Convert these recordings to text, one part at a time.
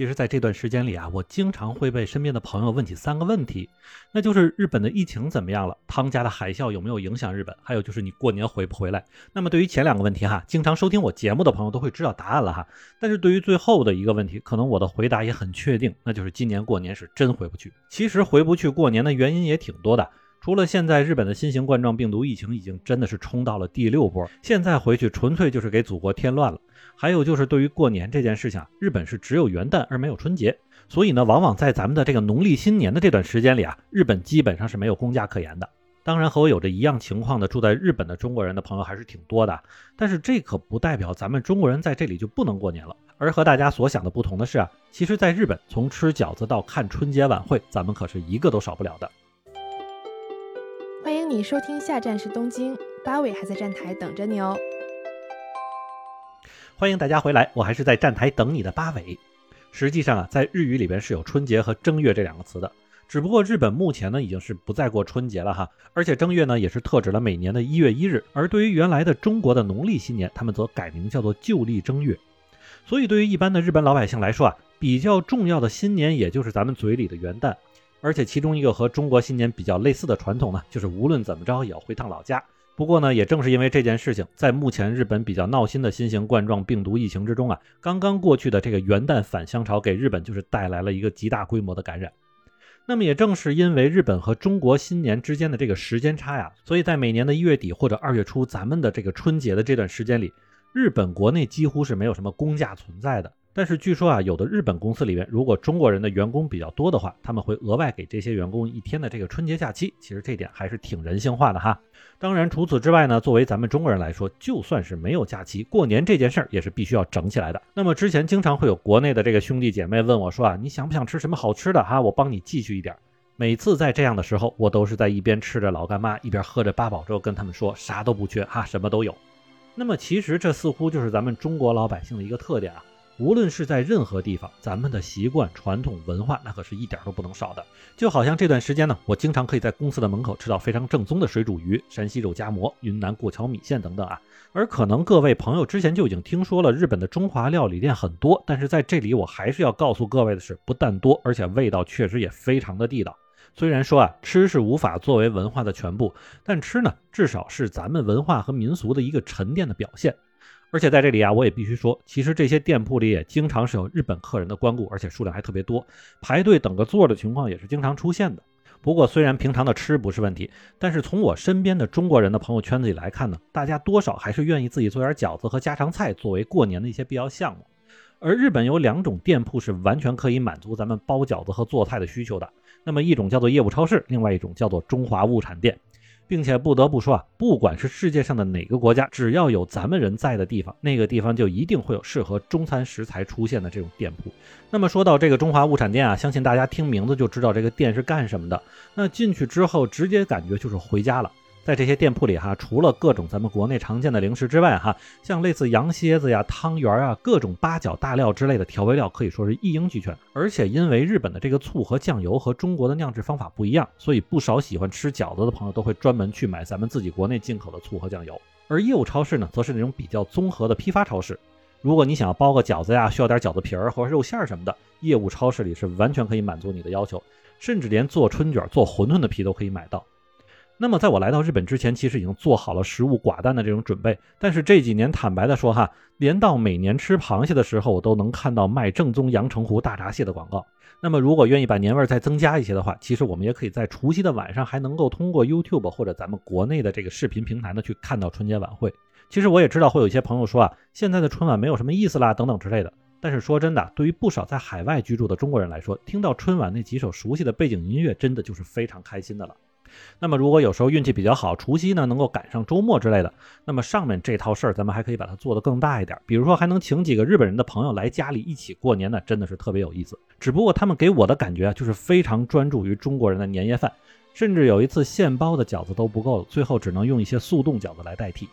其实，在这段时间里啊，我经常会被身边的朋友问起三个问题，那就是日本的疫情怎么样了？汤加的海啸有没有影响日本？还有就是你过年回不回来？那么对于前两个问题哈，经常收听我节目的朋友都会知道答案了哈。但是对于最后的一个问题，可能我的回答也很确定，那就是今年过年是真回不去。其实回不去过年的原因也挺多的。除了现在日本的新型冠状病毒疫情已经真的是冲到了第六波，现在回去纯粹就是给祖国添乱了。还有就是对于过年这件事情啊，日本是只有元旦而没有春节，所以呢，往往在咱们的这个农历新年的这段时间里啊，日本基本上是没有公假可言的。当然，和我有着一样情况的住在日本的中国人的朋友还是挺多的，但是这可不代表咱们中国人在这里就不能过年了。而和大家所想的不同的是啊，其实在日本从吃饺子到看春节晚会，咱们可是一个都少不了的。你收听，下站是东京，八尾还在站台等着你哦。欢迎大家回来，我还是在站台等你的八尾。实际上啊，在日语里边是有春节和正月这两个词的，只不过日本目前呢已经是不再过春节了哈，而且正月呢也是特指了每年的一月一日，而对于原来的中国的农历新年，他们则改名叫做旧历正月。所以对于一般的日本老百姓来说啊，比较重要的新年也就是咱们嘴里的元旦。而且其中一个和中国新年比较类似的传统呢，就是无论怎么着也要回趟老家。不过呢，也正是因为这件事情，在目前日本比较闹心的新型冠状病毒疫情之中啊，刚刚过去的这个元旦返乡潮给日本就是带来了一个极大规模的感染。那么也正是因为日本和中国新年之间的这个时间差呀，所以在每年的一月底或者二月初，咱们的这个春节的这段时间里，日本国内几乎是没有什么公假存在的。但是据说啊，有的日本公司里面，如果中国人的员工比较多的话，他们会额外给这些员工一天的这个春节假期。其实这点还是挺人性化的哈。当然，除此之外呢，作为咱们中国人来说，就算是没有假期，过年这件事儿也是必须要整起来的。那么之前经常会有国内的这个兄弟姐妹问我说啊，你想不想吃什么好吃的哈？我帮你继续一点。每次在这样的时候，我都是在一边吃着老干妈，一边喝着八宝粥，跟他们说啥都不缺哈，什么都有。那么其实这似乎就是咱们中国老百姓的一个特点啊。无论是在任何地方，咱们的习惯、传统文化，那可是一点都不能少的。就好像这段时间呢，我经常可以在公司的门口吃到非常正宗的水煮鱼、山西肉夹馍、云南过桥米线等等啊。而可能各位朋友之前就已经听说了，日本的中华料理店很多，但是在这里我还是要告诉各位的是，不但多，而且味道确实也非常的地道。虽然说啊，吃是无法作为文化的全部，但吃呢，至少是咱们文化和民俗的一个沉淀的表现。而且在这里啊，我也必须说，其实这些店铺里也经常是有日本客人的光顾，而且数量还特别多，排队等个座的情况也是经常出现的。不过，虽然平常的吃不是问题，但是从我身边的中国人的朋友圈子里来看呢，大家多少还是愿意自己做点饺子和家常菜作为过年的一些必要项目。而日本有两种店铺是完全可以满足咱们包饺子和做菜的需求的，那么一种叫做业务超市，另外一种叫做中华物产店。并且不得不说啊，不管是世界上的哪个国家，只要有咱们人在的地方，那个地方就一定会有适合中餐食材出现的这种店铺。那么说到这个中华物产店啊，相信大家听名字就知道这个店是干什么的。那进去之后，直接感觉就是回家了。在这些店铺里哈，除了各种咱们国内常见的零食之外哈，像类似羊蝎子呀、汤圆啊、各种八角、大料之类的调味料可以说是一应俱全。而且因为日本的这个醋和酱油和中国的酿制方法不一样，所以不少喜欢吃饺子的朋友都会专门去买咱们自己国内进口的醋和酱油。而业务超市呢，则是那种比较综合的批发超市。如果你想要包个饺子呀，需要点饺子皮儿或者肉馅儿什么的，业务超市里是完全可以满足你的要求，甚至连做春卷、做馄饨的皮都可以买到。那么，在我来到日本之前，其实已经做好了食物寡淡的这种准备。但是这几年，坦白的说哈，连到每年吃螃蟹的时候，我都能看到卖正宗阳澄湖大闸蟹的广告。那么，如果愿意把年味再增加一些的话，其实我们也可以在除夕的晚上，还能够通过 YouTube 或者咱们国内的这个视频平台呢，去看到春节晚会。其实我也知道会有一些朋友说啊，现在的春晚没有什么意思啦，等等之类的。但是说真的，对于不少在海外居住的中国人来说，听到春晚那几首熟悉的背景音乐，真的就是非常开心的了。那么，如果有时候运气比较好，除夕呢能够赶上周末之类的，那么上面这套事儿咱们还可以把它做得更大一点，比如说还能请几个日本人的朋友来家里一起过年呢，真的是特别有意思。只不过他们给我的感觉啊，就是非常专注于中国人的年夜饭，甚至有一次现包的饺子都不够了，最后只能用一些速冻饺子来代替。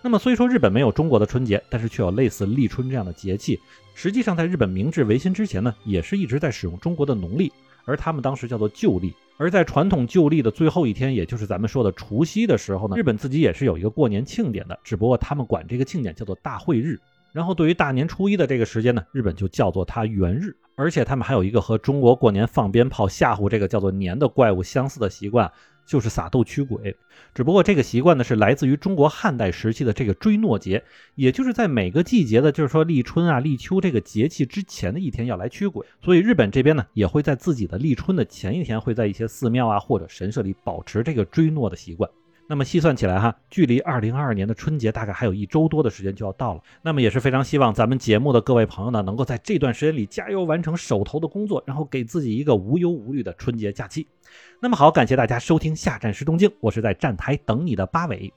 那么虽说日本没有中国的春节，但是却有类似立春这样的节气。实际上，在日本明治维新之前呢，也是一直在使用中国的农历，而他们当时叫做旧历。而在传统旧历的最后一天，也就是咱们说的除夕的时候呢，日本自己也是有一个过年庆典的，只不过他们管这个庆典叫做大会日。然后对于大年初一的这个时间呢，日本就叫做它元日。而且他们还有一个和中国过年放鞭炮吓唬这个叫做年的怪物相似的习惯，就是撒豆驱鬼。只不过这个习惯呢是来自于中国汉代时期的这个追诺节，也就是在每个季节的，就是说立春啊、立秋这个节气之前的一天要来驱鬼。所以日本这边呢也会在自己的立春的前一天，会在一些寺庙啊或者神社里保持这个追诺的习惯。那么细算起来哈，距离二零二二年的春节大概还有一周多的时间就要到了。那么也是非常希望咱们节目的各位朋友呢，能够在这段时间里加油完成手头的工作，然后给自己一个无忧无虑的春节假期。那么好，感谢大家收听下站时东京，我是在站台等你的八尾。